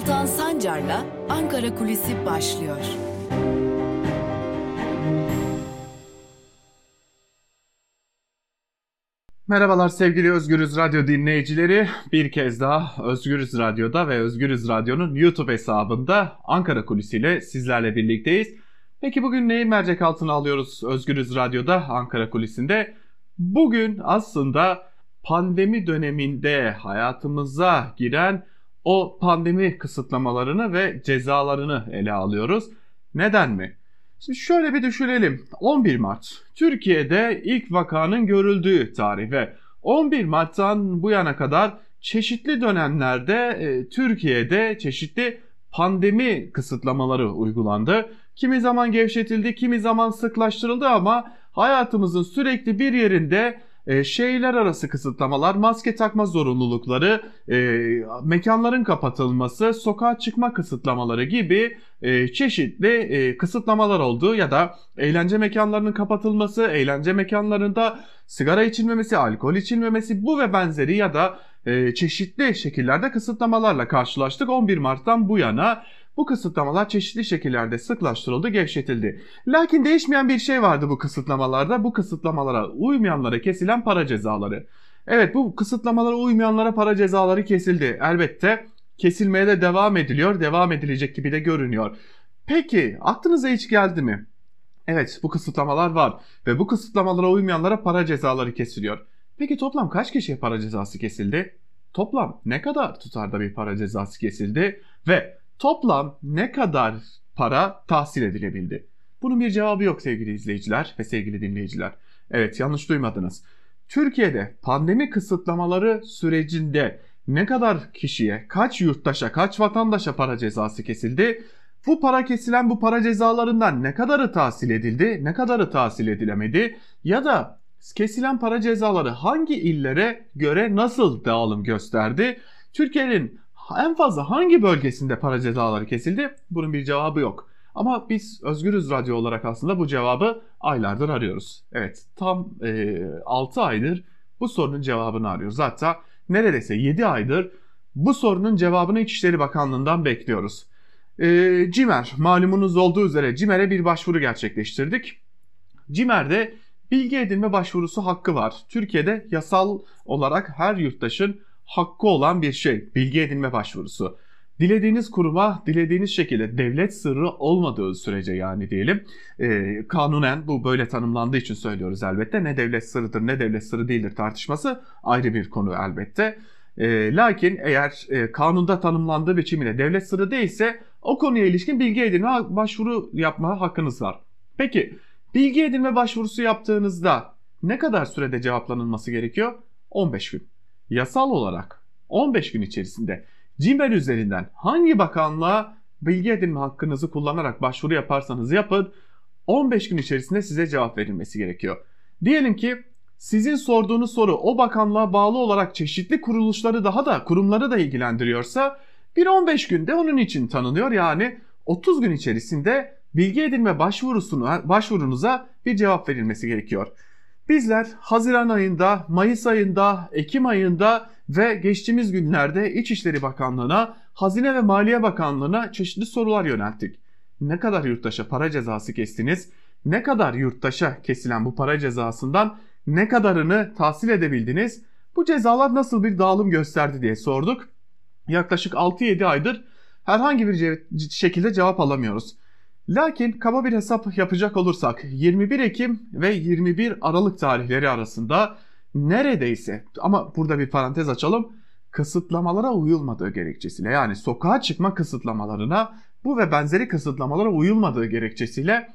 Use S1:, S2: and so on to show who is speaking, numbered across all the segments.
S1: Altan Sancar'la Ankara Kulisi başlıyor.
S2: Merhabalar sevgili Özgürüz Radyo dinleyicileri. Bir kez daha Özgürüz Radyo'da ve Özgürüz Radyo'nun YouTube hesabında Ankara Kulisi ile sizlerle birlikteyiz. Peki bugün neyi mercek altına alıyoruz Özgürüz Radyo'da Ankara Kulisi'nde? Bugün aslında pandemi döneminde hayatımıza giren o pandemi kısıtlamalarını ve cezalarını ele alıyoruz. Neden mi? Şimdi şöyle bir düşünelim. 11 Mart Türkiye'de ilk vakanın görüldüğü tarih ve 11 Mart'tan bu yana kadar çeşitli dönemlerde e, Türkiye'de çeşitli pandemi kısıtlamaları uygulandı. Kimi zaman gevşetildi, kimi zaman sıklaştırıldı ama hayatımızın sürekli bir yerinde e, şehirler arası kısıtlamalar, maske takma zorunlulukları, e, mekanların kapatılması, sokağa çıkma kısıtlamaları gibi e, çeşitli e, kısıtlamalar oldu ya da eğlence mekanlarının kapatılması, eğlence mekanlarında sigara içilmemesi, alkol içilmemesi bu ve benzeri ya da e, çeşitli şekillerde kısıtlamalarla karşılaştık 11 Mart'tan bu yana. Bu kısıtlamalar çeşitli şekillerde sıklaştırıldı, gevşetildi. Lakin değişmeyen bir şey vardı bu kısıtlamalarda. Bu kısıtlamalara uymayanlara kesilen para cezaları. Evet bu kısıtlamalara uymayanlara para cezaları kesildi. Elbette kesilmeye de devam ediliyor. Devam edilecek gibi de görünüyor. Peki aklınıza hiç geldi mi? Evet bu kısıtlamalar var ve bu kısıtlamalara uymayanlara para cezaları kesiliyor. Peki toplam kaç kişiye para cezası kesildi? Toplam ne kadar tutarda bir para cezası kesildi ve toplam ne kadar para tahsil edilebildi? Bunun bir cevabı yok sevgili izleyiciler ve sevgili dinleyiciler. Evet yanlış duymadınız. Türkiye'de pandemi kısıtlamaları sürecinde ne kadar kişiye, kaç yurttaşa, kaç vatandaşa para cezası kesildi? Bu para kesilen bu para cezalarından ne kadarı tahsil edildi, ne kadarı tahsil edilemedi ya da kesilen para cezaları hangi illere göre nasıl dağılım gösterdi? Türkiye'nin en fazla hangi bölgesinde para cezaları kesildi? Bunun bir cevabı yok. Ama biz Özgürüz Radyo olarak aslında bu cevabı aylardır arıyoruz. Evet tam e, 6 aydır bu sorunun cevabını arıyoruz. Hatta neredeyse 7 aydır bu sorunun cevabını İçişleri Bakanlığı'ndan bekliyoruz. E, CİMER malumunuz olduğu üzere CİMER'e bir başvuru gerçekleştirdik. CİMER'de bilgi edinme başvurusu hakkı var. Türkiye'de yasal olarak her yurttaşın hakkı olan bir şey bilgi edinme başvurusu. Dilediğiniz kuruma dilediğiniz şekilde devlet sırrı olmadığı sürece yani diyelim e, kanunen bu böyle tanımlandığı için söylüyoruz elbette ne devlet sırrıdır ne devlet sırrı değildir tartışması ayrı bir konu elbette. E, lakin eğer e, kanunda tanımlandığı biçimiyle devlet sırrı değilse o konuya ilişkin bilgi edinme başvuru yapma hakkınız var. Peki bilgi edinme başvurusu yaptığınızda ne kadar sürede cevaplanılması gerekiyor? 15 gün. Yasal olarak 15 gün içerisinde CİMER üzerinden hangi bakanlığa bilgi edinme hakkınızı kullanarak başvuru yaparsanız yapın 15 gün içerisinde size cevap verilmesi gerekiyor. Diyelim ki sizin sorduğunuz soru o bakanlığa bağlı olarak çeşitli kuruluşları daha da kurumları da ilgilendiriyorsa bir 15 günde onun için tanınıyor. Yani 30 gün içerisinde bilgi edinme başvurusuna, başvurunuza bir cevap verilmesi gerekiyor. Bizler Haziran ayında, Mayıs ayında, Ekim ayında ve geçtiğimiz günlerde İçişleri Bakanlığı'na, Hazine ve Maliye Bakanlığı'na çeşitli sorular yönelttik. Ne kadar yurttaşa para cezası kestiniz? Ne kadar yurttaşa kesilen bu para cezasından ne kadarını tahsil edebildiniz? Bu cezalar nasıl bir dağılım gösterdi diye sorduk. Yaklaşık 6-7 aydır herhangi bir şekilde cevap alamıyoruz. Lakin kaba bir hesap yapacak olursak 21 Ekim ve 21 Aralık tarihleri arasında neredeyse ama burada bir parantez açalım kısıtlamalara uyulmadığı gerekçesiyle yani sokağa çıkma kısıtlamalarına bu ve benzeri kısıtlamalara uyulmadığı gerekçesiyle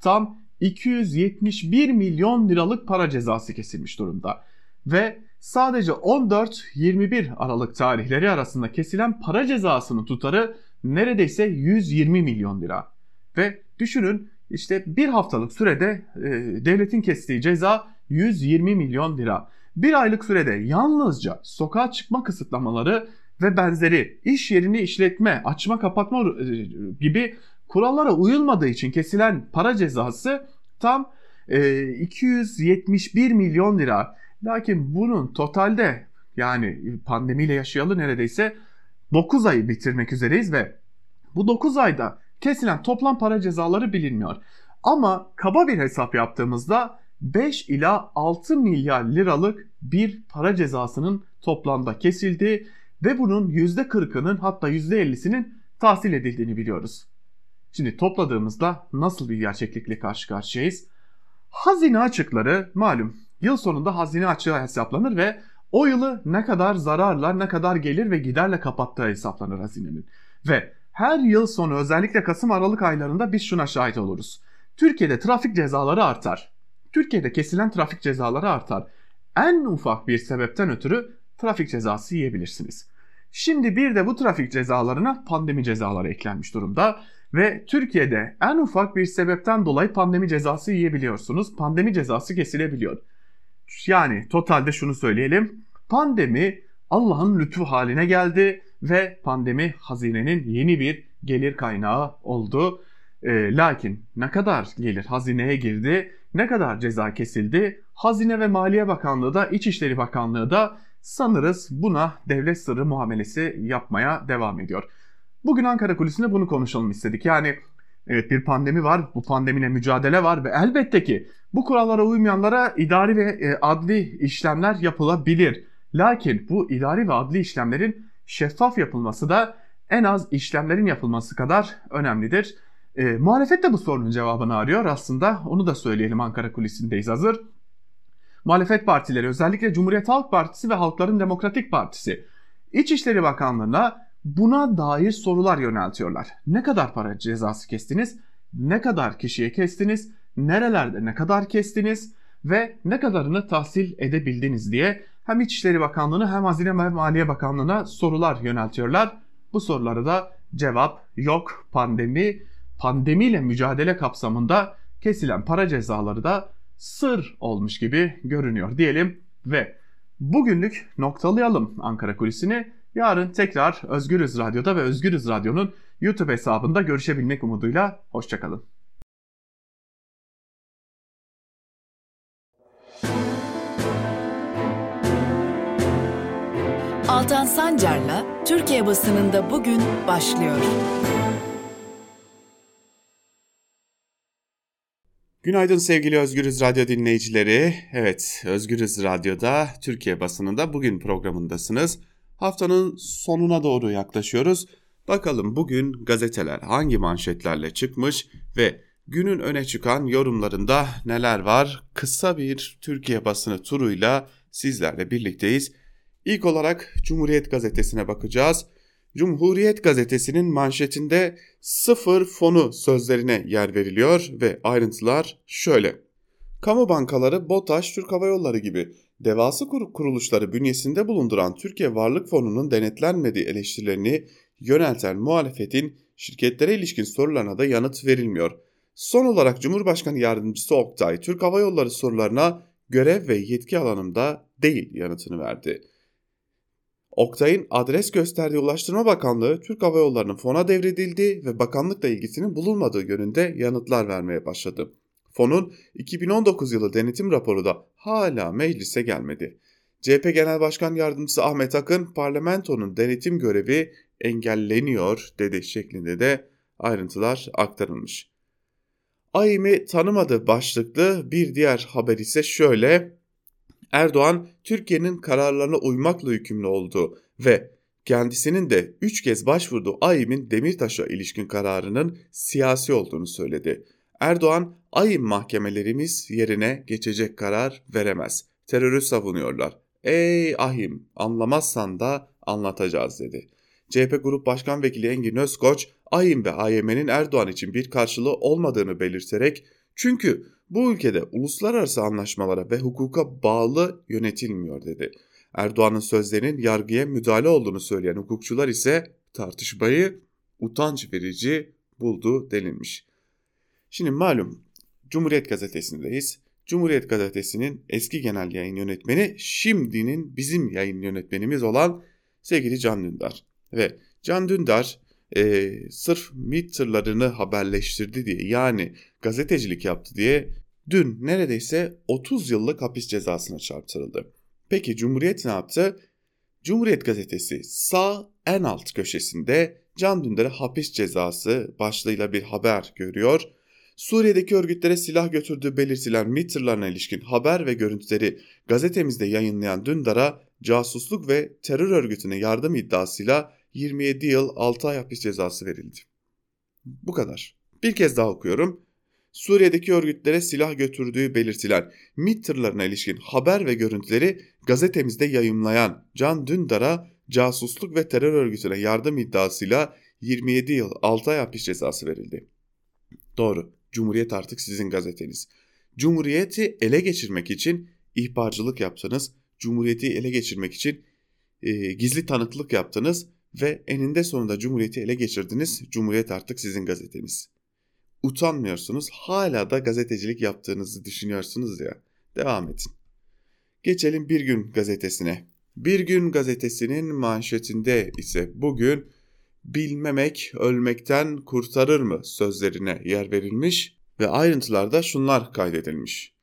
S2: tam 271 milyon liralık para cezası kesilmiş durumda. Ve sadece 14-21 Aralık tarihleri arasında kesilen para cezasının tutarı neredeyse 120 milyon lira. Ve düşünün işte bir haftalık sürede e, devletin kestiği ceza 120 milyon lira. Bir aylık sürede yalnızca sokağa çıkma kısıtlamaları ve benzeri iş yerini işletme, açma kapatma e, gibi kurallara uyulmadığı için kesilen para cezası tam e, 271 milyon lira. Lakin bunun totalde yani pandemiyle yaşayalı neredeyse 9 ayı bitirmek üzereyiz ve bu 9 ayda kesilen toplam para cezaları bilinmiyor. Ama kaba bir hesap yaptığımızda 5 ila 6 milyar liralık bir para cezasının toplamda kesildi ve bunun %40'ının hatta %50'sinin tahsil edildiğini biliyoruz. Şimdi topladığımızda nasıl bir gerçeklikle karşı karşıyayız? Hazine açıkları malum yıl sonunda hazine açığı hesaplanır ve o yılı ne kadar zararla ne kadar gelir ve giderle kapattığı hesaplanır hazinenin. Ve her yıl sonu özellikle Kasım Aralık aylarında biz şuna şahit oluruz. Türkiye'de trafik cezaları artar. Türkiye'de kesilen trafik cezaları artar. En ufak bir sebepten ötürü trafik cezası yiyebilirsiniz. Şimdi bir de bu trafik cezalarına pandemi cezaları eklenmiş durumda ve Türkiye'de en ufak bir sebepten dolayı pandemi cezası yiyebiliyorsunuz. Pandemi cezası kesilebiliyor. Yani totalde şunu söyleyelim. Pandemi Allah'ın lütfu haline geldi ve pandemi hazinenin yeni bir gelir kaynağı oldu. E, lakin ne kadar gelir hazineye girdi, ne kadar ceza kesildi? Hazine ve Maliye Bakanlığı da İçişleri Bakanlığı da sanırız buna devlet sırrı muamelesi yapmaya devam ediyor. Bugün Ankara Kulisi'nde bunu konuşalım istedik. Yani evet bir pandemi var, bu pandemiyle mücadele var ve elbette ki bu kurallara uymayanlara idari ve e, adli işlemler yapılabilir. Lakin bu idari ve adli işlemlerin şeffaf yapılması da en az işlemlerin yapılması kadar önemlidir. E, muhalefet de bu sorunun cevabını arıyor aslında. Onu da söyleyelim Ankara kulisindeyiz hazır. Muhalefet partileri özellikle Cumhuriyet Halk Partisi ve Halkların Demokratik Partisi İçişleri Bakanlığı'na buna dair sorular yöneltiyorlar. Ne kadar para cezası kestiniz? Ne kadar kişiye kestiniz? Nerelerde ne kadar kestiniz? Ve ne kadarını tahsil edebildiniz diye hem İçişleri Bakanlığı'na hem Hazine ve Maliye Bakanlığı'na sorular yöneltiyorlar. Bu sorulara da cevap yok. Pandemi, pandemiyle mücadele kapsamında kesilen para cezaları da sır olmuş gibi görünüyor diyelim ve bugünlük noktalayalım Ankara Kulisi'ni. Yarın tekrar Özgürüz Radyo'da ve Özgürüz Radyo'nun YouTube hesabında görüşebilmek umuduyla hoşçakalın.
S1: Altan Sancar'la Türkiye basınında bugün başlıyor.
S2: Günaydın sevgili Özgürüz Radyo dinleyicileri. Evet, Özgürüz Radyo'da Türkiye basınında bugün programındasınız. Haftanın sonuna doğru yaklaşıyoruz. Bakalım bugün gazeteler hangi manşetlerle çıkmış ve günün öne çıkan yorumlarında neler var? Kısa bir Türkiye basını turuyla sizlerle birlikteyiz. İlk olarak Cumhuriyet Gazetesi'ne bakacağız. Cumhuriyet Gazetesi'nin manşetinde sıfır fonu sözlerine yer veriliyor ve ayrıntılar şöyle. Kamu bankaları, BOTAŞ, Türk Hava Yolları gibi devası kuruluşları bünyesinde bulunduran Türkiye Varlık Fonu'nun denetlenmediği eleştirilerini yönelten muhalefetin şirketlere ilişkin sorularına da yanıt verilmiyor. Son olarak Cumhurbaşkanı Yardımcısı Oktay, Türk Hava Yolları sorularına görev ve yetki alanımda değil yanıtını verdi. Oktay'ın adres gösterdiği Ulaştırma Bakanlığı Türk Hava Yolları'nın fona devredildiği ve bakanlıkla ilgisinin bulunmadığı yönünde yanıtlar vermeye başladı. Fonun 2019 yılı denetim raporu da hala meclise gelmedi. CHP Genel Başkan Yardımcısı Ahmet Akın parlamentonun denetim görevi engelleniyor dedi şeklinde de ayrıntılar aktarılmış. AİM'i tanımadı başlıklı bir diğer haber ise şöyle. Erdoğan Türkiye'nin kararlarına uymakla yükümlü olduğu ve kendisinin de 3 kez başvurduğu AİM'in Demirtaş'a ilişkin kararının siyasi olduğunu söyledi. Erdoğan, AİM mahkemelerimiz yerine geçecek karar veremez. Terörü savunuyorlar. Ey ahim anlamazsan da anlatacağız dedi. CHP Grup Başkan Vekili Engin Özkoç, AİM ve AYM'nin Erdoğan için bir karşılığı olmadığını belirterek çünkü bu ülkede uluslararası anlaşmalara ve hukuka bağlı yönetilmiyor dedi. Erdoğan'ın sözlerinin yargıya müdahale olduğunu söyleyen hukukçular ise tartışmayı utanç verici buldu denilmiş. Şimdi malum Cumhuriyet Gazetesi'ndeyiz. Cumhuriyet Gazetesi'nin eski genel yayın yönetmeni şimdinin bizim yayın yönetmenimiz olan sevgili Can Dündar. Ve Can Dündar e, sırf MİT tırlarını haberleştirdi diye yani gazetecilik yaptı diye dün neredeyse 30 yıllık hapis cezasına çarptırıldı. Peki Cumhuriyet ne yaptı? Cumhuriyet gazetesi sağ en alt köşesinde Can Dündar'a hapis cezası başlığıyla bir haber görüyor. Suriye'deki örgütlere silah götürdüğü belirtilen MİT ilişkin haber ve görüntüleri gazetemizde yayınlayan Dündar'a casusluk ve terör örgütüne yardım iddiasıyla 27 yıl 6 ay hapis cezası verildi. Bu kadar. Bir kez daha okuyorum. Suriye'deki örgütlere silah götürdüğü belirtilen MİT tırlarına ilişkin haber ve görüntüleri gazetemizde yayımlayan Can Dündar'a casusluk ve terör örgütüne yardım iddiasıyla 27 yıl 6 ay hapis cezası verildi. Doğru, Cumhuriyet artık sizin gazeteniz. Cumhuriyeti ele geçirmek için ihbarcılık yaptınız, Cumhuriyeti ele geçirmek için e, gizli tanıklık yaptınız ve eninde sonunda Cumhuriyeti ele geçirdiniz. Cumhuriyet artık sizin gazeteniz. Utanmıyorsunuz, hala da gazetecilik yaptığınızı düşünüyorsunuz ya. Devam edin. Geçelim Bir Gün gazetesine. Bir Gün gazetesinin manşetinde ise bugün bilmemek ölmekten kurtarır mı sözlerine yer verilmiş ve ayrıntılarda şunlar kaydedilmiş.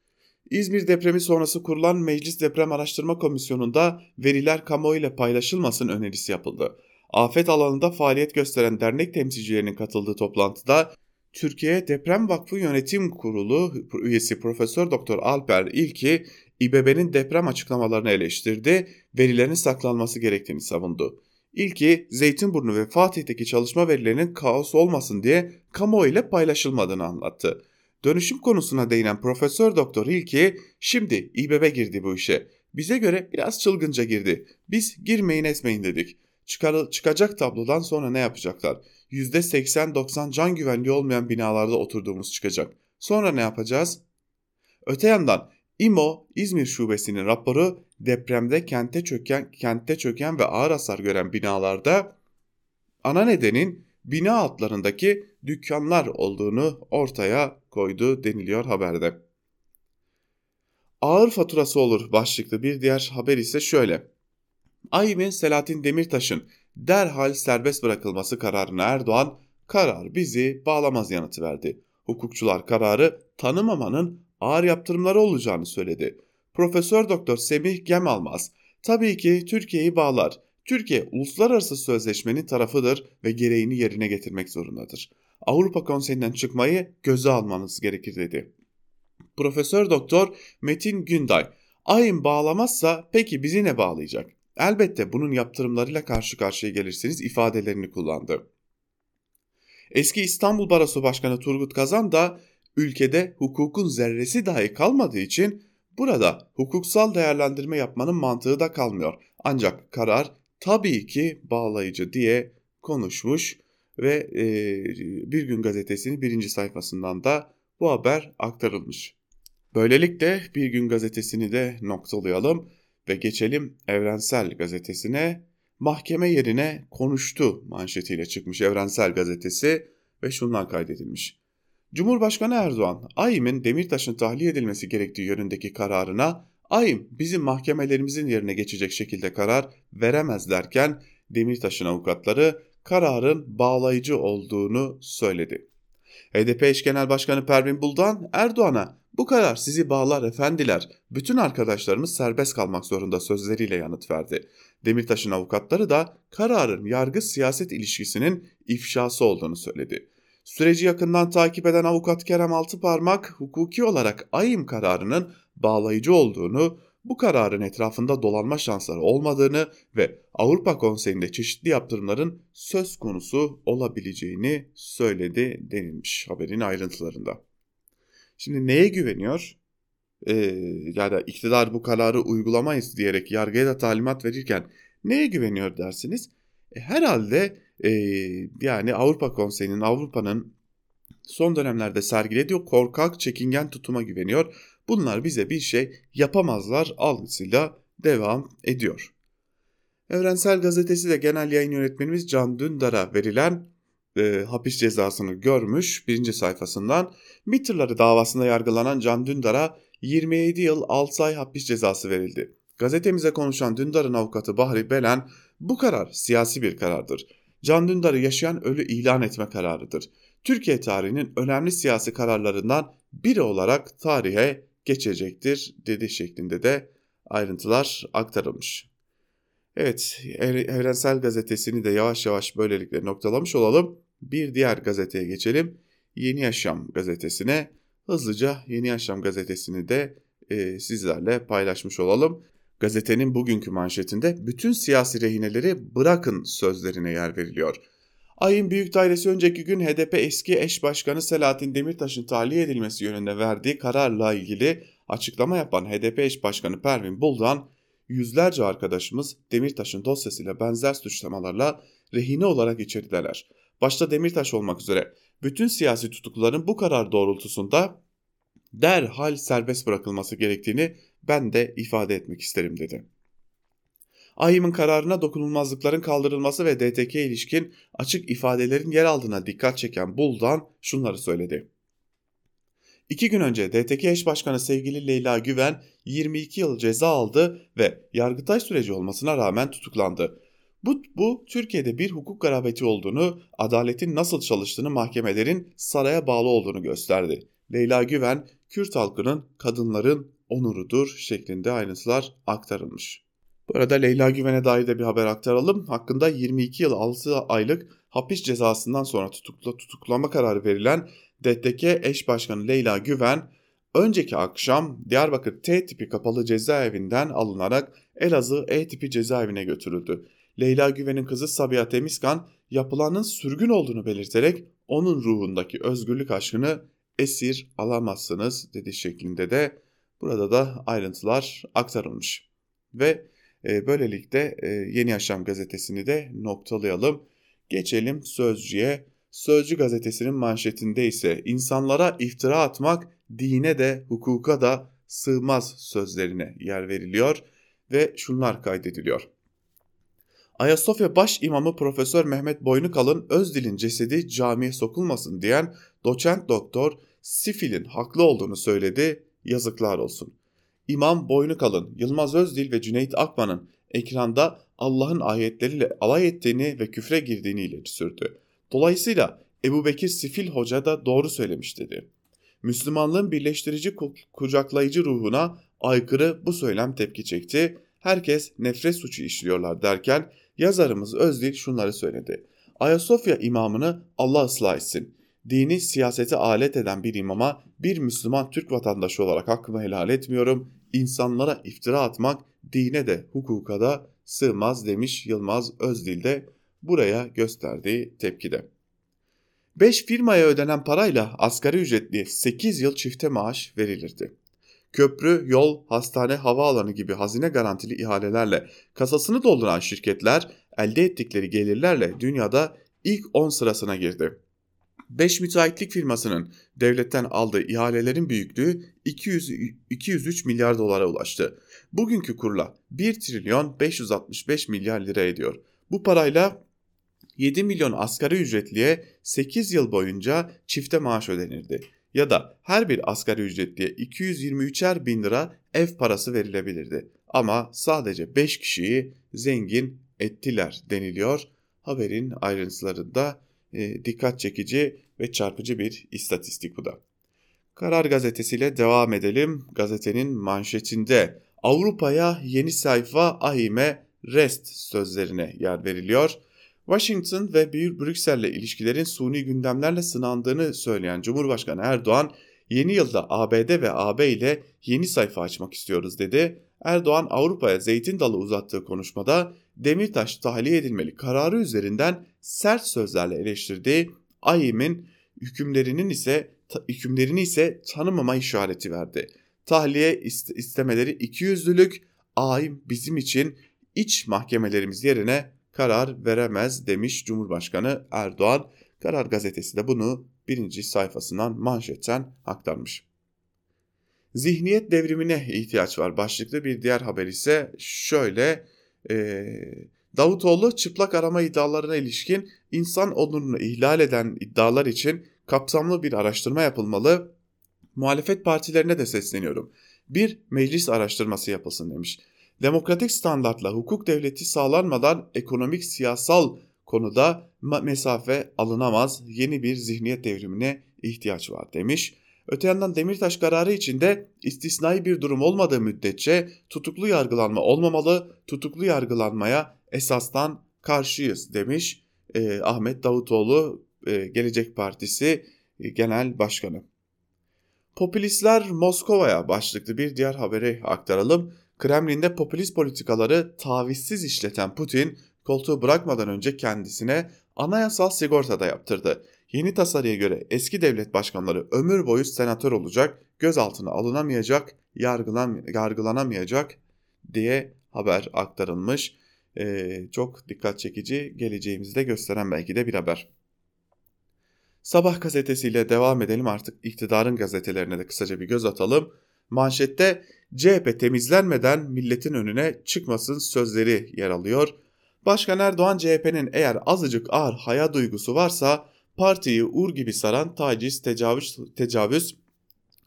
S2: İzmir depremi sonrası kurulan Meclis Deprem Araştırma Komisyonu'nda veriler kamuoyuyla paylaşılmasın önerisi yapıldı. Afet alanında faaliyet gösteren dernek temsilcilerinin katıldığı toplantıda Türkiye Deprem Vakfı Yönetim Kurulu üyesi Profesör Doktor Alper İlki İBB'nin deprem açıklamalarını eleştirdi, verilerin saklanması gerektiğini savundu. İlki Zeytinburnu ve Fatih'teki çalışma verilerinin kaos olmasın diye kamuoyu ile paylaşılmadığını anlattı. Dönüşüm konusuna değinen Profesör Doktor İlki şimdi İBB girdi bu işe. Bize göre biraz çılgınca girdi. Biz girmeyin etmeyin dedik. Çıkar, çıkacak tablodan sonra ne yapacaklar? %80-90 can güvenliği olmayan binalarda oturduğumuz çıkacak. Sonra ne yapacağız? Öte yandan İMO İzmir Şubesi'nin raporu depremde kente çöken, kentte çöken ve ağır hasar gören binalarda ana nedenin bina altlarındaki dükkanlar olduğunu ortaya koydu deniliyor haberde. Ağır faturası olur başlıklı bir diğer haber ise şöyle. AİM'in Selahattin Demirtaş'ın derhal serbest bırakılması kararına Erdoğan, karar bizi bağlamaz yanıtı verdi. Hukukçular kararı tanımamanın ağır yaptırımları olacağını söyledi. Profesör Doktor Semih Gemalmaz, tabii ki Türkiye'yi bağlar. Türkiye uluslararası sözleşmenin tarafıdır ve gereğini yerine getirmek zorundadır. Avrupa Konseyi'nden çıkmayı göze almanız gerekir dedi. Profesör Doktor Metin Günday, ayın bağlamazsa peki bizi ne bağlayacak? Elbette bunun yaptırımlarıyla karşı karşıya gelirsiniz ifadelerini kullandı. Eski İstanbul Barosu Başkanı Turgut Kazan da ülkede hukukun zerresi dahi kalmadığı için burada hukuksal değerlendirme yapmanın mantığı da kalmıyor. Ancak karar tabii ki bağlayıcı diye konuşmuş ve e, Bir Gün Gazetesi'nin birinci sayfasından da bu haber aktarılmış. Böylelikle Bir Gün Gazetesi'ni de noktalayalım ve geçelim Evrensel Gazetesi'ne. Mahkeme yerine konuştu manşetiyle çıkmış Evrensel Gazetesi ve şunlar kaydedilmiş. Cumhurbaşkanı Erdoğan, AYİM'in Demirtaş'ın tahliye edilmesi gerektiği yönündeki kararına AYİM bizim mahkemelerimizin yerine geçecek şekilde karar veremez derken Demirtaş'ın avukatları kararın bağlayıcı olduğunu söyledi. HDP eş genel başkanı Pervin Buldan Erdoğan'a bu karar sizi bağlar efendiler. Bütün arkadaşlarımız serbest kalmak zorunda sözleriyle yanıt verdi. Demirtaş'ın avukatları da kararın yargı siyaset ilişkisinin ifşası olduğunu söyledi. Süreci yakından takip eden avukat Kerem Altıparmak hukuki olarak AYİM kararının bağlayıcı olduğunu, bu kararın etrafında dolanma şansları olmadığını ve Avrupa Konseyi'nde çeşitli yaptırımların söz konusu olabileceğini söyledi denilmiş haberin ayrıntılarında. Şimdi neye güveniyor? Ee, ya da iktidar bu kararı uygulamayız diyerek yargıya da talimat verirken neye güveniyor dersiniz? E, herhalde e, yani Avrupa Konseyi'nin, Avrupa'nın son dönemlerde sergilediği korkak, çekingen tutuma güveniyor. Bunlar bize bir şey yapamazlar algısıyla devam ediyor. Evrensel Gazetesi de genel yayın yönetmenimiz Can Dündar'a verilen e, hapis cezasını görmüş birinci sayfasından. Mitter'ları davasında yargılanan Can Dündar'a 27 yıl 6 ay hapis cezası verildi. Gazetemize konuşan Dündar'ın avukatı Bahri Belen bu karar siyasi bir karardır. Can Dündar'ı yaşayan ölü ilan etme kararıdır. Türkiye tarihinin önemli siyasi kararlarından biri olarak tarihe geçecektir dedi şeklinde de ayrıntılar aktarılmış. Evet, Evrensel Gazetesi'ni de yavaş yavaş böylelikle noktalamış olalım. Bir diğer gazeteye geçelim. Yeni Yaşam gazetesine. Hızlıca Yeni Yaşam gazetesini de e, sizlerle paylaşmış olalım. Gazetenin bugünkü manşetinde bütün siyasi rehineleri bırakın sözlerine yer veriliyor. Ayın Büyük Dairesi önceki gün HDP eski eş başkanı Selahattin Demirtaş'ın tahliye edilmesi yönünde verdiği kararla ilgili açıklama yapan HDP eş başkanı Pervin Buldan, yüzlerce arkadaşımız Demirtaş'ın dosyasıyla benzer suçlamalarla rehine olarak içerideler. Başta Demirtaş olmak üzere bütün siyasi tutukluların bu karar doğrultusunda derhal serbest bırakılması gerektiğini ben de ifade etmek isterim dedi. AYİM'in kararına dokunulmazlıkların kaldırılması ve DTK ilişkin açık ifadelerin yer aldığına dikkat çeken Buldan şunları söyledi. İki gün önce DTK eş başkanı sevgili Leyla Güven 22 yıl ceza aldı ve yargıtay süreci olmasına rağmen tutuklandı. Bu, bu Türkiye'de bir hukuk garabeti olduğunu, adaletin nasıl çalıştığını mahkemelerin saraya bağlı olduğunu gösterdi. Leyla Güven, Kürt halkının, kadınların onurudur şeklinde ayrıntılar aktarılmış. Bu arada Leyla Güven'e dair de bir haber aktaralım. Hakkında 22 yıl 6 aylık hapis cezasından sonra tutukla, tutuklama kararı verilen DTK eş başkanı Leyla Güven, önceki akşam Diyarbakır T tipi kapalı cezaevinden alınarak Elazığ E tipi cezaevine götürüldü. Leyla Güven'in kızı Sabiha Temizkan yapılanın sürgün olduğunu belirterek onun ruhundaki özgürlük aşkını esir alamazsınız dedi şeklinde de burada da ayrıntılar aktarılmış. Ve e, böylelikle e, Yeni Yaşam gazetesini de noktalayalım. Geçelim Sözcü'ye. Sözcü gazetesinin manşetinde ise insanlara iftira atmak dine de hukuka da sığmaz sözlerine yer veriliyor ve şunlar kaydediliyor. Ayasofya baş imamı Profesör Mehmet Boynukalın Özdil'in cesedi camiye sokulmasın diyen doçent doktor Sifil'in haklı olduğunu söyledi. Yazıklar olsun. İmam Boynukalın, Yılmaz Özdil ve Cüneyt Akman'ın ekranda Allah'ın ayetleriyle alay ettiğini ve küfre girdiğini ileri sürdü. Dolayısıyla Ebu Bekir Sifil Hoca da doğru söylemiş dedi. Müslümanlığın birleştirici kucaklayıcı ruhuna aykırı bu söylem tepki çekti. Herkes nefret suçu işliyorlar derken yazarımız Özdil şunları söyledi. Ayasofya imamını Allah ıslah etsin. Dini siyasete alet eden bir imama bir Müslüman Türk vatandaşı olarak hakkımı helal etmiyorum. İnsanlara iftira atmak dine de hukuka da sığmaz demiş Yılmaz Özdil de buraya gösterdiği tepkide. 5 firmaya ödenen parayla asgari ücretli 8 yıl çifte maaş verilirdi. Köprü, yol, hastane, havaalanı gibi hazine garantili ihalelerle kasasını dolduran şirketler elde ettikleri gelirlerle dünyada ilk 10 sırasına girdi. 5 müteahhitlik firmasının devletten aldığı ihalelerin büyüklüğü 200, 203 milyar dolara ulaştı. Bugünkü kurla 1 trilyon 565 milyar lira ediyor. Bu parayla 7 milyon asgari ücretliye 8 yıl boyunca çifte maaş ödenirdi. Ya da her bir asgari ücretliye 223'er bin lira ev parası verilebilirdi. Ama sadece 5 kişiyi zengin ettiler deniliyor. Haberin ayrıntılarında e, dikkat çekici ve çarpıcı bir istatistik bu da. Karar gazetesiyle devam edelim. Gazetenin manşetinde Avrupa'ya yeni sayfa ahime rest sözlerine yer veriliyor. Washington ve Brüksel'le ilişkilerin suni gündemlerle sınandığını söyleyen Cumhurbaşkanı Erdoğan, yeni yılda ABD ve AB ile yeni sayfa açmak istiyoruz dedi. Erdoğan Avrupa'ya zeytin dalı uzattığı konuşmada Demirtaş tahliye edilmeli kararı üzerinden sert sözlerle eleştirdiği AYİM'in hükümlerinin ise hükümlerini ise tanımama işareti verdi. Tahliye istemeleri ikiyüzlülük, AYİM bizim için iç mahkemelerimiz yerine karar veremez demiş Cumhurbaşkanı Erdoğan. Karar gazetesi de bunu birinci sayfasından manşetten aktarmış. Zihniyet devrimine ihtiyaç var. Başlıklı bir diğer haber ise şöyle e, Davutoğlu çıplak arama iddialarına ilişkin insan onurunu ihlal eden iddialar için kapsamlı bir araştırma yapılmalı. Muhalefet partilerine de sesleniyorum. Bir meclis araştırması yapılsın demiş. Demokratik standartla hukuk devleti sağlanmadan ekonomik siyasal konuda mesafe alınamaz. Yeni bir zihniyet devrimine ihtiyaç var demiş. Öte yandan Demirtaş kararı içinde istisnai bir durum olmadığı müddetçe tutuklu yargılanma olmamalı, tutuklu yargılanmaya esastan karşıyız demiş e, Ahmet Davutoğlu e, Gelecek Partisi e, Genel Başkanı. Popülistler Moskova'ya başlıklı bir diğer haberi aktaralım. Kremlin'de popülist politikaları tavizsiz işleten Putin koltuğu bırakmadan önce kendisine anayasal sigorta da yaptırdı. Yeni tasarıya göre eski devlet başkanları ömür boyu senatör olacak, gözaltına alınamayacak, yargılan, yargılanamayacak diye haber aktarılmış. Ee, çok dikkat çekici geleceğimizi de gösteren belki de bir haber. Sabah gazetesiyle devam edelim artık iktidarın gazetelerine de kısaca bir göz atalım. Manşette CHP temizlenmeden milletin önüne çıkmasın sözleri yer alıyor. Başkan Erdoğan CHP'nin eğer azıcık ağır haya duygusu varsa partiyi ur gibi saran taciz, tecavüz, tecavüz,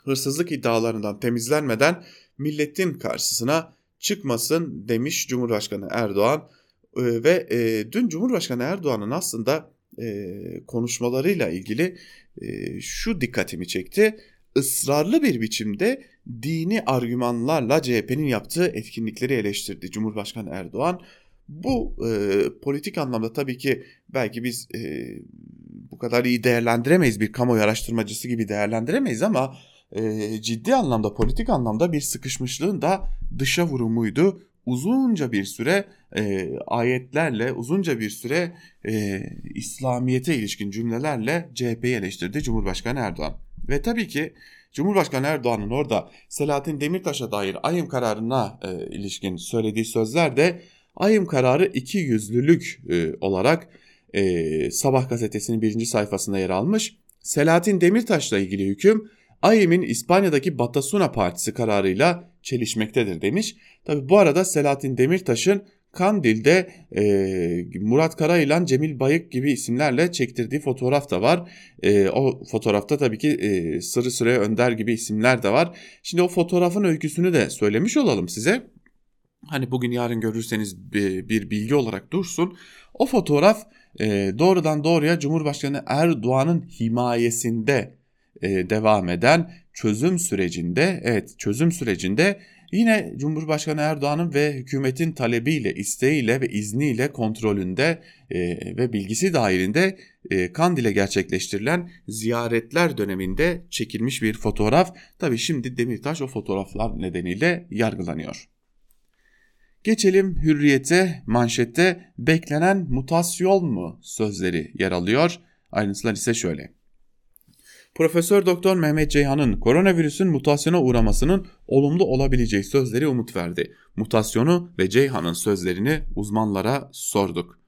S2: hırsızlık iddialarından temizlenmeden milletin karşısına çıkmasın demiş Cumhurbaşkanı Erdoğan. Ee, ve e, dün Cumhurbaşkanı Erdoğan'ın aslında e, konuşmalarıyla ilgili e, şu dikkatimi çekti. Israrlı bir biçimde dini argümanlarla CHP'nin yaptığı etkinlikleri eleştirdi Cumhurbaşkanı Erdoğan. Bu e, politik anlamda tabii ki belki biz e, bu kadar iyi değerlendiremeyiz bir kamuoyu araştırmacısı gibi değerlendiremeyiz ama e, ciddi anlamda politik anlamda bir sıkışmışlığın da dışa vurumuydu. Uzunca bir süre e, ayetlerle uzunca bir süre e, İslamiyet'e ilişkin cümlelerle CHP'yi eleştirdi Cumhurbaşkanı Erdoğan. Ve tabii ki Cumhurbaşkanı Erdoğan'ın orada Selahattin Demirtaş'a dair ayım kararına e, ilişkin söylediği sözler de ayım kararı iki yüzlülük e, olarak e, Sabah gazetesinin birinci sayfasında yer almış. Selahattin Demirtaş'la ilgili hüküm AYİM'in İspanya'daki Batasuna Partisi kararıyla çelişmektedir demiş. Tabi bu arada Selahattin Demirtaş'ın Kandil'de e, Murat Karayılan, Cemil Bayık gibi isimlerle çektirdiği fotoğraf da var. E, o fotoğrafta tabii ki e, Sırrı Süreyya Önder gibi isimler de var. Şimdi o fotoğrafın öyküsünü de söylemiş olalım size. Hani bugün yarın görürseniz bir, bir bilgi olarak dursun. O fotoğraf e, doğrudan doğruya Cumhurbaşkanı Erdoğan'ın himayesinde e, devam eden çözüm sürecinde evet çözüm sürecinde yine Cumhurbaşkanı Erdoğan'ın ve hükümetin talebiyle, isteğiyle ve izniyle kontrolünde e, ve bilgisi dahilinde e, Kandil'e gerçekleştirilen ziyaretler döneminde çekilmiş bir fotoğraf. Tabi şimdi Demirtaş o fotoğraflar nedeniyle yargılanıyor. Geçelim hürriyete manşette beklenen mutasyon mu sözleri yer alıyor. Ayrıntılar ise şöyle. Profesör Doktor Mehmet Ceyhan'ın koronavirüsün mutasyona uğramasının olumlu olabileceği sözleri umut verdi. Mutasyonu ve Ceyhan'ın sözlerini uzmanlara sorduk.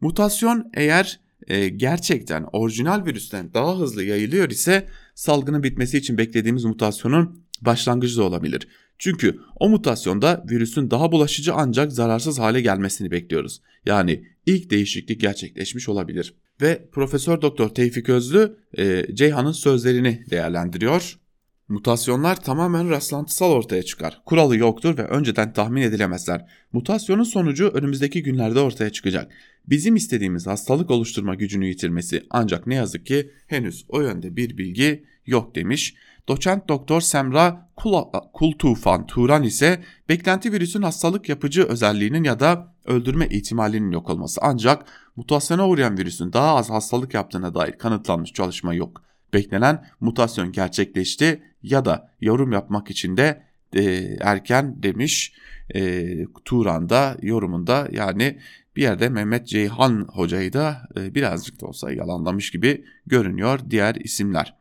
S2: Mutasyon eğer e, gerçekten orijinal virüsten daha hızlı yayılıyor ise salgının bitmesi için beklediğimiz mutasyonun başlangıcı da olabilir. Çünkü o mutasyonda virüsün daha bulaşıcı ancak zararsız hale gelmesini bekliyoruz. Yani ilk değişiklik gerçekleşmiş olabilir. Ve Profesör Doktor Tevfik Özlü e, Ceyhan'ın sözlerini değerlendiriyor. Mutasyonlar tamamen rastlantısal ortaya çıkar. Kuralı yoktur ve önceden tahmin edilemezler. Mutasyonun sonucu önümüzdeki günlerde ortaya çıkacak. Bizim istediğimiz hastalık oluşturma gücünü yitirmesi ancak ne yazık ki henüz o yönde bir bilgi yok demiş. Doçent Doktor Semra Kultufan Turan ise beklenti virüsün hastalık yapıcı özelliğinin ya da öldürme ihtimalinin yok olması. Ancak mutasyona uğrayan virüsün daha az hastalık yaptığına dair kanıtlanmış çalışma yok. Beklenen mutasyon gerçekleşti ya da yorum yapmak için de e, erken demiş e, Turan'da yorumunda yani bir yerde Mehmet Ceyhan hocayı da e, birazcık da olsa yalanlamış gibi görünüyor diğer isimler.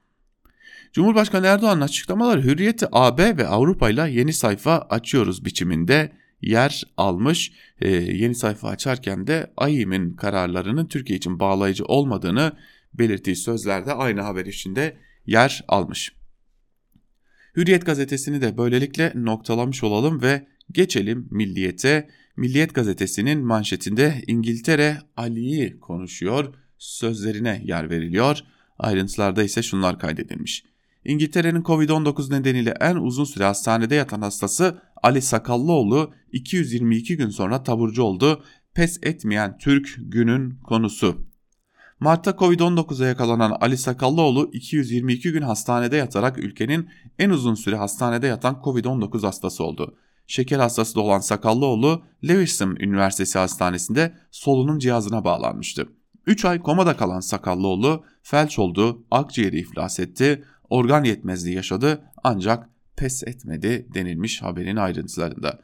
S2: Cumhurbaşkanı Erdoğan'ın açıklamaları Hürriyeti AB ve Avrupa ile yeni sayfa açıyoruz biçiminde yer almış. E, yeni sayfa açarken de AİM'in kararlarının Türkiye için bağlayıcı olmadığını belirttiği sözlerde aynı haber içinde yer almış. Hürriyet gazetesini de böylelikle noktalamış olalım ve geçelim Milliyet'e. Milliyet gazetesinin manşetinde İngiltere Ali'yi konuşuyor, sözlerine yer veriliyor. Ayrıntılarda ise şunlar kaydedilmiş. İngiltere'nin Covid-19 nedeniyle en uzun süre hastanede yatan hastası Ali Sakallıoğlu 222 gün sonra taburcu oldu. Pes etmeyen Türk günün konusu. Mart'ta Covid-19'a yakalanan Ali Sakallıoğlu 222 gün hastanede yatarak ülkenin en uzun süre hastanede yatan Covid-19 hastası oldu. Şeker hastası da olan Sakallıoğlu Lewisham Üniversitesi Hastanesi'nde solunum cihazına bağlanmıştı. 3 ay komada kalan Sakallıoğlu felç oldu, akciğeri iflas etti, organ yetmezliği yaşadı ancak pes etmedi denilmiş haberin ayrıntılarında.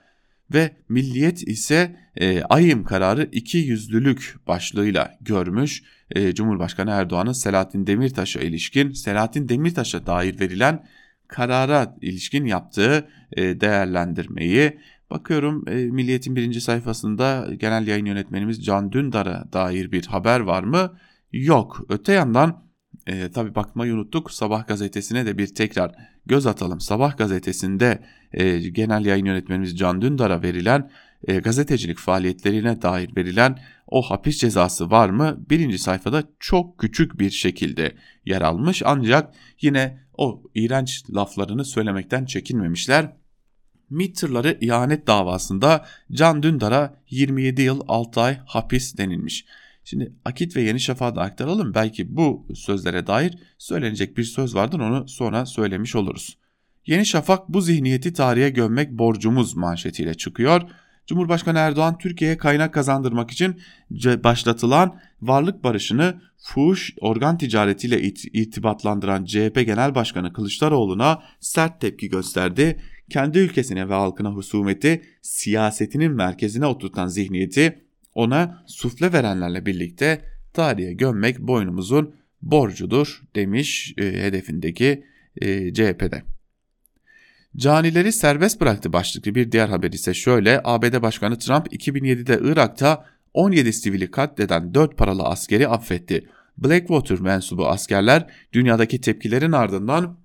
S2: Ve Milliyet ise e, ayım kararı iki yüzlülük başlığıyla görmüş e, Cumhurbaşkanı Erdoğan'ın Selahattin Demirtaş'a ilişkin Selahattin Demirtaş'a dair verilen karara ilişkin yaptığı e, değerlendirmeyi bakıyorum e, Milliyet'in birinci sayfasında genel yayın yönetmenimiz Can Dündar'a dair bir haber var mı? Yok. Öte yandan e, tabi bakmayı unuttuk. Sabah gazetesine de bir tekrar göz atalım. Sabah gazetesinde e, genel yayın yönetmenimiz Can Dündar'a verilen e, gazetecilik faaliyetlerine dair verilen o hapis cezası var mı? Birinci sayfada çok küçük bir şekilde yer almış ancak yine o iğrenç laflarını söylemekten çekinmemişler. MİT ihanet davasında Can Dündar'a 27 yıl 6 ay hapis denilmiş. Şimdi Akit ve Yeni Şafak'a da aktaralım. Belki bu sözlere dair söylenecek bir söz vardır onu sonra söylemiş oluruz. Yeni Şafak bu zihniyeti tarihe gömmek borcumuz manşetiyle çıkıyor. Cumhurbaşkanı Erdoğan Türkiye'ye kaynak kazandırmak için başlatılan varlık barışını fuhuş organ ticaretiyle irtibatlandıran CHP Genel Başkanı Kılıçdaroğlu'na sert tepki gösterdi. Kendi ülkesine ve halkına husumeti siyasetinin merkezine oturtan zihniyeti ona sufle verenlerle birlikte tarihe gömmek boynumuzun borcudur demiş e, hedefindeki e, CHP'de. Canileri serbest bıraktı başlıklı bir diğer haber ise şöyle. ABD Başkanı Trump 2007'de Irak'ta 17 sivili katleden 4 paralı askeri affetti. Blackwater mensubu askerler dünyadaki tepkilerin ardından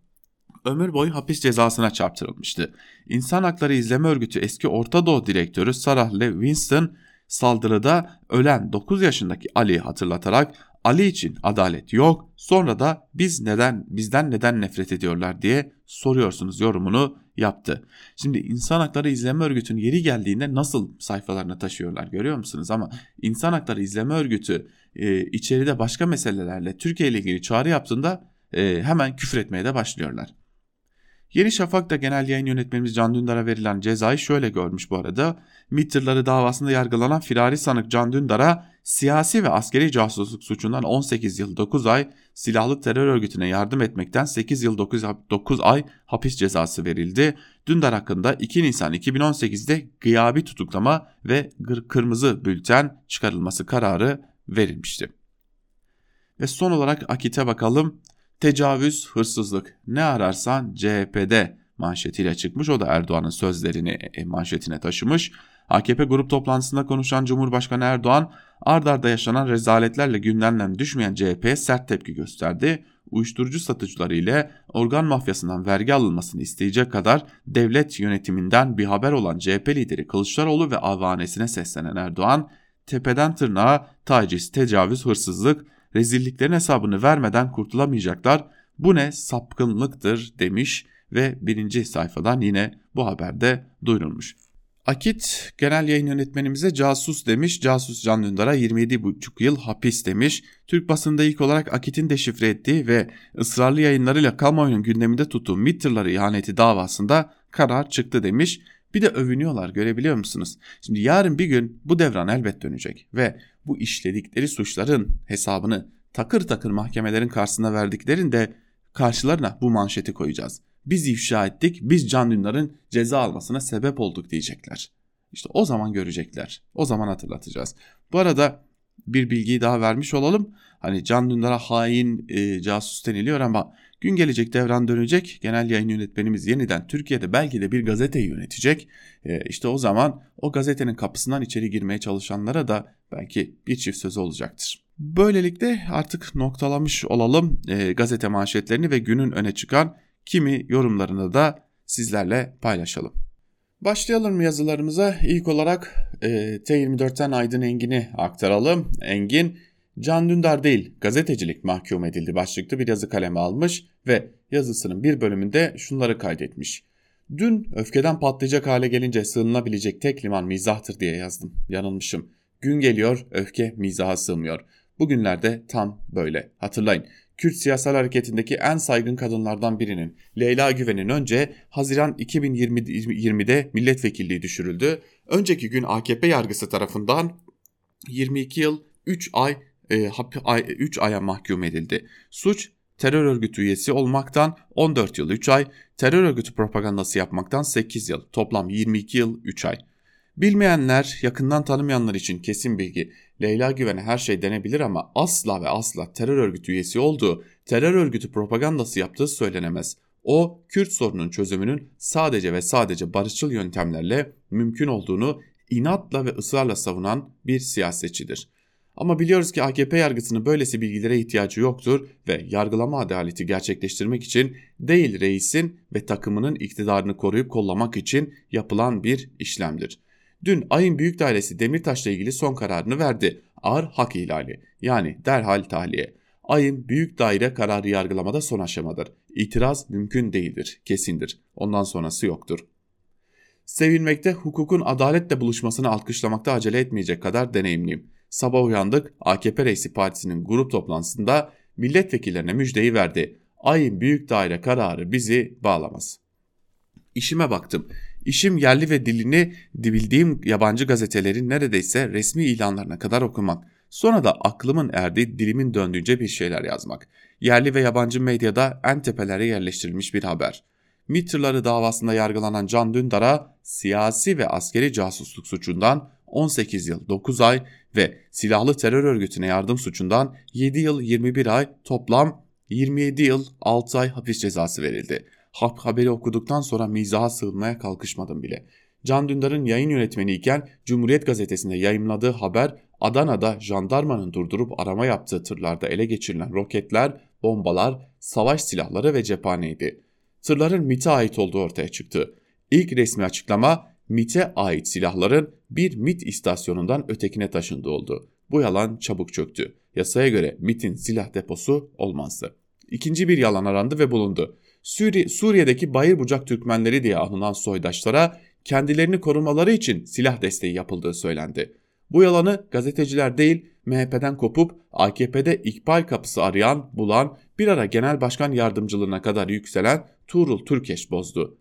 S2: ömür boyu hapis cezasına çarptırılmıştı. İnsan Hakları İzleme Örgütü eski Orta Doğu Direktörü Sarah Levinston saldırıda ölen 9 yaşındaki Ali'yi hatırlatarak Ali için adalet yok. Sonra da biz neden bizden neden nefret ediyorlar diye soruyorsunuz yorumunu yaptı. Şimdi insan hakları izleme örgütünün yeri geldiğinde nasıl sayfalarına taşıyorlar görüyor musunuz? Ama insan hakları izleme örgütü e, içeride başka meselelerle Türkiye ile ilgili çağrı yaptığında e, hemen küfür etmeye de başlıyorlar. Yeni Şafak'ta genel yayın yönetmenimiz Can Dündar'a verilen cezayı şöyle görmüş bu arada. MİT'ırları davasında yargılanan firari sanık Can Dündar'a siyasi ve askeri casusluk suçundan 18 yıl 9 ay, silahlı terör örgütüne yardım etmekten 8 yıl 9, 9 ay hapis cezası verildi. Dündar hakkında 2 Nisan 2018'de gıyabi tutuklama ve kırmızı bülten çıkarılması kararı verilmişti. Ve son olarak Akit'e bakalım. Tecavüz, hırsızlık ne ararsan CHP'de manşetiyle çıkmış. O da Erdoğan'ın sözlerini e, manşetine taşımış. AKP grup toplantısında konuşan Cumhurbaşkanı Erdoğan ard arda yaşanan rezaletlerle gündemden düşmeyen CHP'ye sert tepki gösterdi. Uyuşturucu satıcıları ile organ mafyasından vergi alınmasını isteyecek kadar devlet yönetiminden bir haber olan CHP lideri Kılıçdaroğlu ve avanesine seslenen Erdoğan, tepeden tırnağa taciz, tecavüz, hırsızlık, rezilliklerin hesabını vermeden kurtulamayacaklar. Bu ne sapkınlıktır demiş ve birinci sayfadan yine bu haberde duyurulmuş. Akit genel yayın yönetmenimize casus demiş. Casus Can Dündar'a 27,5 yıl hapis demiş. Türk basında ilk olarak Akit'in deşifre ettiği ve ısrarlı yayınlarıyla kamuoyunun gündeminde tuttuğu MİT ihaneti davasında karar çıktı demiş. Bir de övünüyorlar görebiliyor musunuz? Şimdi yarın bir gün bu devran elbet dönecek ve bu işledikleri suçların hesabını takır takır mahkemelerin karşısına verdiklerinde karşılarına bu manşeti koyacağız. Biz ifşa ettik, biz Can Dündar'ın ceza almasına sebep olduk diyecekler. İşte o zaman görecekler. O zaman hatırlatacağız. Bu arada bir bilgiyi daha vermiş olalım. Hani Can Dündar'a hain e, casus deniliyor ama gün gelecek devran dönecek. Genel yayın yönetmenimiz yeniden Türkiye'de belki de bir gazeteyi yönetecek. E, işte o zaman o gazetenin kapısından içeri girmeye çalışanlara da belki bir çift sözü olacaktır. Böylelikle artık noktalamış olalım e, gazete manşetlerini ve günün öne çıkan kimi yorumlarını da sizlerle paylaşalım. Başlayalım mı yazılarımıza? İlk olarak e, T24'ten Aydın Engin'i aktaralım. Engin, Can Dündar değil gazetecilik mahkum edildi başlıklı bir yazı kaleme almış ve yazısının bir bölümünde şunları kaydetmiş. Dün öfkeden patlayacak hale gelince sığınabilecek tek liman mizahtır diye yazdım. Yanılmışım. Gün geliyor öfke mizaha sığmıyor. Bugünlerde tam böyle. Hatırlayın. Kürt siyasal hareketindeki en saygın kadınlardan birinin Leyla Güven'in önce Haziran 2020'de milletvekilliği düşürüldü. Önceki gün AKP yargısı tarafından 22 yıl 3 ay e, 3 aya mahkum edildi. Suç terör örgütü üyesi olmaktan 14 yıl 3 ay, terör örgütü propagandası yapmaktan 8 yıl, toplam 22 yıl 3 ay. Bilmeyenler, yakından tanımayanlar için kesin bilgi. Leyla Güven'e her şey denebilir ama asla ve asla terör örgütü üyesi olduğu, terör örgütü propagandası yaptığı söylenemez. O, Kürt sorunun çözümünün sadece ve sadece barışçıl yöntemlerle mümkün olduğunu inatla ve ısrarla savunan bir siyasetçidir. Ama biliyoruz ki AKP yargısının böylesi bilgilere ihtiyacı yoktur ve yargılama adaleti gerçekleştirmek için değil reisin ve takımının iktidarını koruyup kollamak için yapılan bir işlemdir. Dün ayın büyük dairesi Demirtaş'la ilgili son kararını verdi. Ağır hak ihlali yani derhal tahliye. Ayın büyük daire kararı yargılamada son aşamadır. İtiraz mümkün değildir, kesindir. Ondan sonrası yoktur. Sevinmekte, hukukun adaletle buluşmasını alkışlamakta acele etmeyecek kadar deneyimliyim. Sabah uyandık, AKP Reisi Partisi'nin grup toplantısında milletvekillerine müjdeyi verdi. Ayın büyük daire kararı bizi bağlamaz. İşime baktım. İşim yerli ve dilini bildiğim yabancı gazetelerin neredeyse resmi ilanlarına kadar okumak. Sonra da aklımın erdiği dilimin döndüğünce bir şeyler yazmak. Yerli ve yabancı medyada en tepelere yerleştirilmiş bir haber. MİT'leri davasında yargılanan Can Dündar'a siyasi ve askeri casusluk suçundan 18 yıl 9 ay ve silahlı terör örgütüne yardım suçundan 7 yıl 21 ay toplam 27 yıl 6 ay hapis cezası verildi. Hap haberi okuduktan sonra mizaha sığınmaya kalkışmadım bile. Can Dündar'ın yayın yönetmeni iken Cumhuriyet Gazetesi'nde yayımladığı haber Adana'da jandarmanın durdurup arama yaptığı tırlarda ele geçirilen roketler, bombalar, savaş silahları ve cephaneydi. Tırların MIT'e ait olduğu ortaya çıktı. İlk resmi açıklama MIT'e ait silahların bir MIT istasyonundan ötekine taşındığı oldu. Bu yalan çabuk çöktü. Yasaya göre MIT'in silah deposu olmazdı. İkinci bir yalan arandı ve bulundu. Suriye, Suriye'deki bayır bucak Türkmenleri diye anılan soydaşlara kendilerini korumaları için silah desteği yapıldığı söylendi. Bu yalanı gazeteciler değil MHP'den kopup AKP'de ikbal kapısı arayan, bulan, bir ara genel başkan yardımcılığına kadar yükselen Tuğrul Türkeş bozdu.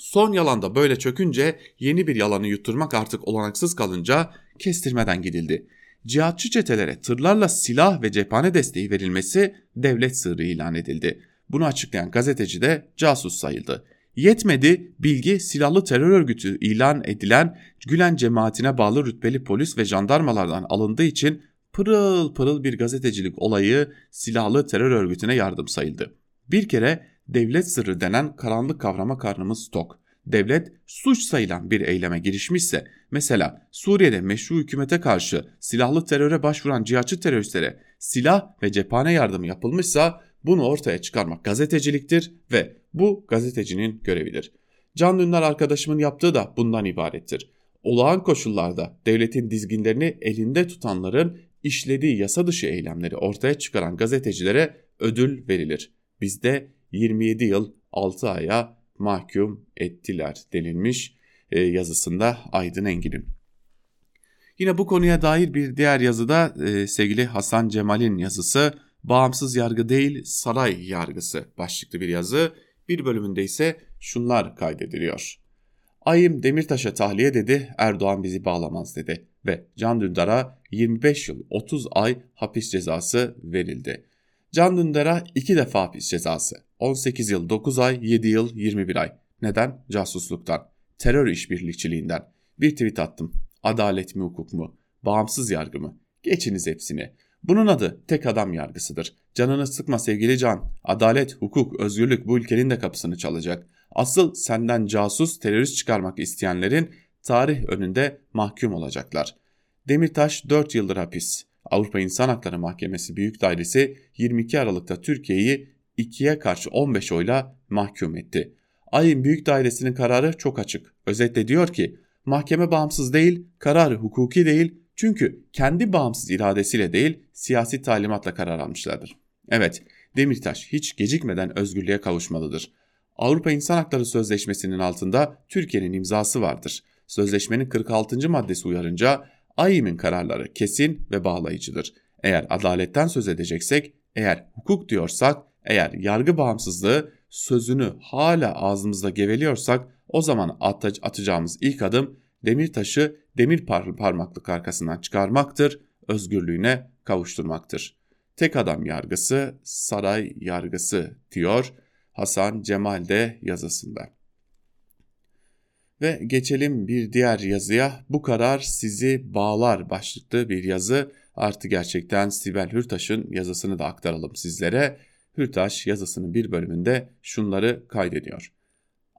S2: Son yalanda böyle çökünce yeni bir yalanı yutturmak artık olanaksız kalınca kestirmeden gidildi. Cihatçı çetelere tırlarla silah ve cephane desteği verilmesi devlet sırrı ilan edildi. Bunu açıklayan gazeteci de casus sayıldı. Yetmedi bilgi silahlı terör örgütü ilan edilen Gülen cemaatine bağlı rütbeli polis ve jandarmalardan alındığı için pırıl pırıl bir gazetecilik olayı silahlı terör örgütüne yardım sayıldı. Bir kere devlet sırrı denen karanlık kavrama karnımız tok. Devlet suç sayılan bir eyleme girişmişse mesela Suriye'de meşru hükümete karşı silahlı teröre başvuran cihatçı teröristlere silah ve cephane yardımı yapılmışsa bunu ortaya çıkarmak gazeteciliktir ve bu gazetecinin görevidir. Can Dündar arkadaşımın yaptığı da bundan ibarettir. Olağan koşullarda devletin dizginlerini elinde tutanların işlediği yasa dışı eylemleri ortaya çıkaran gazetecilere ödül verilir. Bizde 27 yıl 6 aya mahkum ettiler denilmiş e, yazısında Aydın Engin'in. Yine bu konuya dair bir diğer yazıda e, sevgili Hasan Cemal'in yazısı Bağımsız yargı değil saray yargısı başlıklı bir yazı. Bir bölümünde ise şunlar kaydediliyor. Ayım Demirtaş'a tahliye dedi, Erdoğan bizi bağlamaz dedi ve Can Dündar'a 25 yıl 30 ay hapis cezası verildi. Can Dündar'a iki defa hapis cezası. 18 yıl 9 ay, 7 yıl 21 ay. Neden? Casusluktan, terör işbirlikçiliğinden. Bir tweet attım. Adalet mi hukuk mu? Bağımsız yargı mı? Geçiniz hepsini. Bunun adı tek adam yargısıdır. Canını sıkma sevgili can. Adalet, hukuk, özgürlük bu ülkenin de kapısını çalacak. Asıl senden casus, terörist çıkarmak isteyenlerin tarih önünde mahkum olacaklar. Demirtaş 4 yıldır hapis. Avrupa İnsan Hakları Mahkemesi Büyük Dairesi 22 Aralık'ta Türkiye'yi 2'ye karşı 15 oyla mahkum etti. Ayın Büyük Dairesi'nin kararı çok açık. Özetle diyor ki mahkeme bağımsız değil, kararı hukuki değil, çünkü kendi bağımsız iradesiyle değil siyasi talimatla karar almışlardır. Evet Demirtaş hiç gecikmeden özgürlüğe kavuşmalıdır. Avrupa İnsan Hakları Sözleşmesi'nin altında Türkiye'nin imzası vardır. Sözleşmenin 46. maddesi uyarınca AYİM'in kararları kesin ve bağlayıcıdır. Eğer adaletten söz edeceksek, eğer hukuk diyorsak, eğer yargı bağımsızlığı sözünü hala ağzımızda geveliyorsak o zaman atacağımız ilk adım Demirtaş'ı demir parmaklık arkasından çıkarmaktır, özgürlüğüne kavuşturmaktır. Tek adam yargısı saray yargısı diyor Hasan Cemal de yazısında. Ve geçelim bir diğer yazıya. Bu karar sizi bağlar başlıklı bir yazı. Artı gerçekten Sibel Hürtaş'ın yazısını da aktaralım sizlere. Hürtaş yazısının bir bölümünde şunları kaydediyor.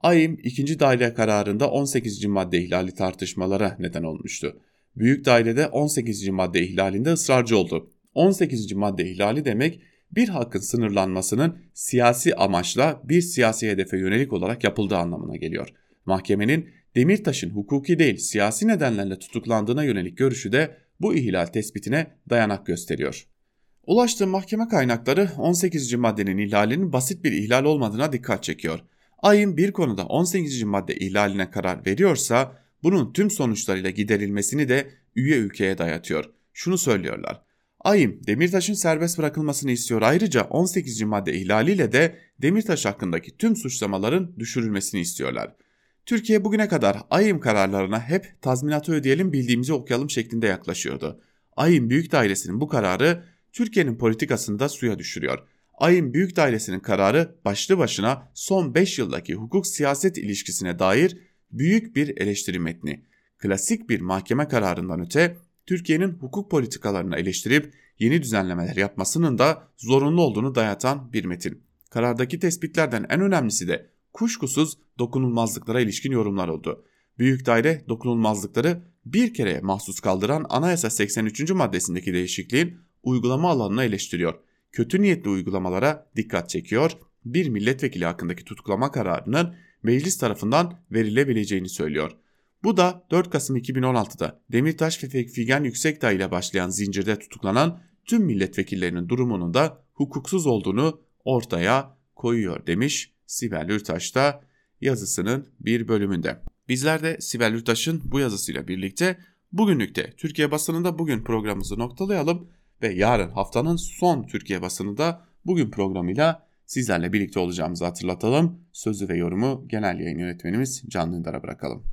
S2: AYİM ikinci daire kararında 18. madde ihlali tartışmalara neden olmuştu. Büyük dairede 18. madde ihlalinde ısrarcı oldu. 18. madde ihlali demek bir hakkın sınırlanmasının siyasi amaçla bir siyasi hedefe yönelik olarak yapıldığı anlamına geliyor. Mahkemenin Demirtaş'ın hukuki değil siyasi nedenlerle tutuklandığına yönelik görüşü de bu ihlal tespitine dayanak gösteriyor. Ulaştığı mahkeme kaynakları 18. maddenin ihlalinin basit bir ihlal olmadığına dikkat çekiyor. AYİM bir konuda 18. madde ihlaline karar veriyorsa bunun tüm sonuçlarıyla giderilmesini de üye ülkeye dayatıyor. Şunu söylüyorlar. AYİM Demirtaş'ın serbest bırakılmasını istiyor. Ayrıca 18. madde ihlaliyle de Demirtaş hakkındaki tüm suçlamaların düşürülmesini istiyorlar. Türkiye bugüne kadar AYİM kararlarına hep tazminatı ödeyelim bildiğimizi okuyalım şeklinde yaklaşıyordu. AYİM Büyük Dairesi'nin bu kararı Türkiye'nin politikasını da suya düşürüyor. AYİM Büyük Dairesi'nin kararı başlı başına son 5 yıldaki hukuk siyaset ilişkisine dair büyük bir eleştiri metni. Klasik bir mahkeme kararından öte Türkiye'nin hukuk politikalarını eleştirip yeni düzenlemeler yapmasının da zorunlu olduğunu dayatan bir metin. Karardaki tespitlerden en önemlisi de kuşkusuz dokunulmazlıklara ilişkin yorumlar oldu. Büyük daire dokunulmazlıkları bir kere mahsus kaldıran Anayasa 83. maddesindeki değişikliğin uygulama alanını eleştiriyor. Kötü niyetli uygulamalara dikkat çekiyor. Bir milletvekili hakkındaki tutuklama kararının meclis tarafından verilebileceğini söylüyor. Bu da 4 Kasım 2016'da Demirtaş ve Figen Yüksekdağ ile başlayan zincirde tutuklanan tüm milletvekillerinin durumunun da hukuksuz olduğunu ortaya koyuyor demiş Sibel Ürtaş da yazısının bir bölümünde. Bizler de Sibel Ürtaş'ın bu yazısıyla birlikte bugünlükte Türkiye basınında bugün programımızı noktalayalım ve yarın haftanın son Türkiye basınında bugün programıyla sizlerle birlikte olacağımızı hatırlatalım. Sözü ve yorumu genel yayın yönetmenimiz Can Dündar'a bırakalım.